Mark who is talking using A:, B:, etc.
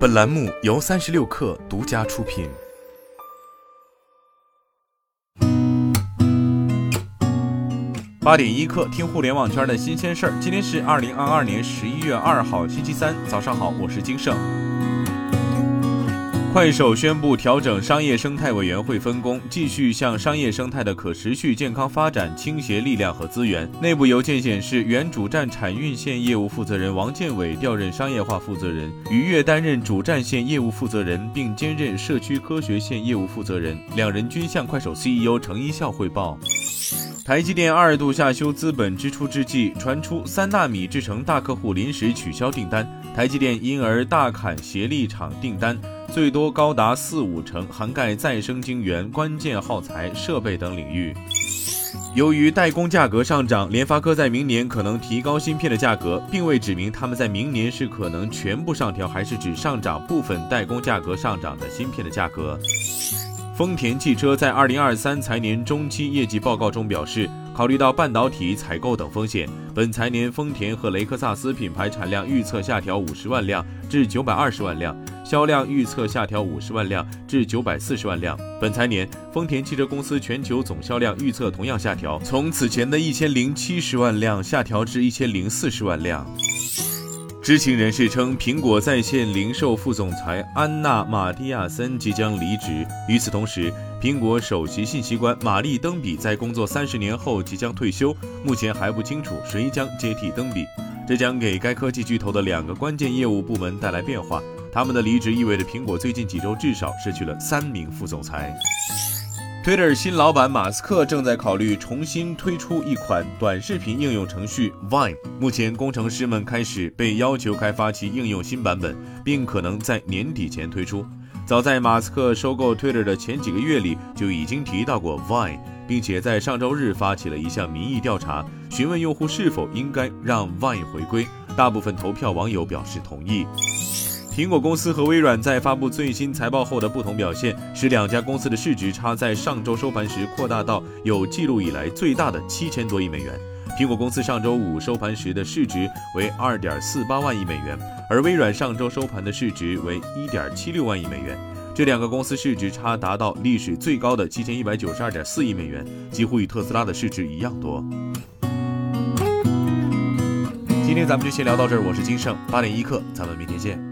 A: 本栏目由三十六氪独家出品。八点一刻，听互联网圈的新鲜事儿。今天是二零二二年十一月二号，星期三，早上好，我是金盛。快手宣布调整商业生态委员会分工，继续向商业生态的可持续健康发展倾斜力量和资源。内部邮件显示，原主站产运线业务负责人王建伟调任商业化负责人，于越担任主站线业务负责人，并兼任社区科学线业务负责人。两人均向快手 CEO 程一笑汇报。台积电二度下修资本支出之际，传出三纳米制程大客户临时取消订单，台积电因而大砍协力厂订单。最多高达四五成，涵盖再生晶圆、关键耗材、设备等领域。由于代工价格上涨，联发科在明年可能提高芯片的价格，并未指明他们在明年是可能全部上调，还是只上涨部分代工价格上涨的芯片的价格。丰田汽车在二零二三财年中期业绩报告中表示，考虑到半导体采购等风险，本财年丰田和雷克萨斯品牌产量预测下调五十万辆至九百二十万辆。销量预测下调五十万辆至九百四十万辆。本财年，丰田汽车公司全球总销量预测同样下调，从此前的一千零七十万辆下调至一千零四十万辆。知情人士称，苹果在线零售副总裁安娜·马蒂亚森即将离职。与此同时，苹果首席信息官玛丽·登比在工作三十年后即将退休，目前还不清楚谁将接替登比。这将给该科技巨头的两个关键业务部门带来变化。他们的离职意味着苹果最近几周至少失去了三名副总裁。Twitter 新老板马斯克正在考虑重新推出一款短视频应用程序 Vine。目前，工程师们开始被要求开发其应用新版本，并可能在年底前推出。早在马斯克收购 Twitter 的前几个月里，就已经提到过 Vine，并且在上周日发起了一项民意调查，询问用户是否应该让 Vine 回归。大部分投票网友表示同意。苹果公司和微软在发布最新财报后的不同表现，使两家公司的市值差在上周收盘时扩大到有记录以来最大的七千多亿美元。苹果公司上周五收盘时的市值为二点四八万亿美元，而微软上周收盘的市值为一点七六万亿美元。这两个公司市值差达到历史最高的七千一百九十二点四亿美元，几乎与特斯拉的市值一样多。今天咱们就先聊到这儿，我是金盛八点一刻，咱们明天见。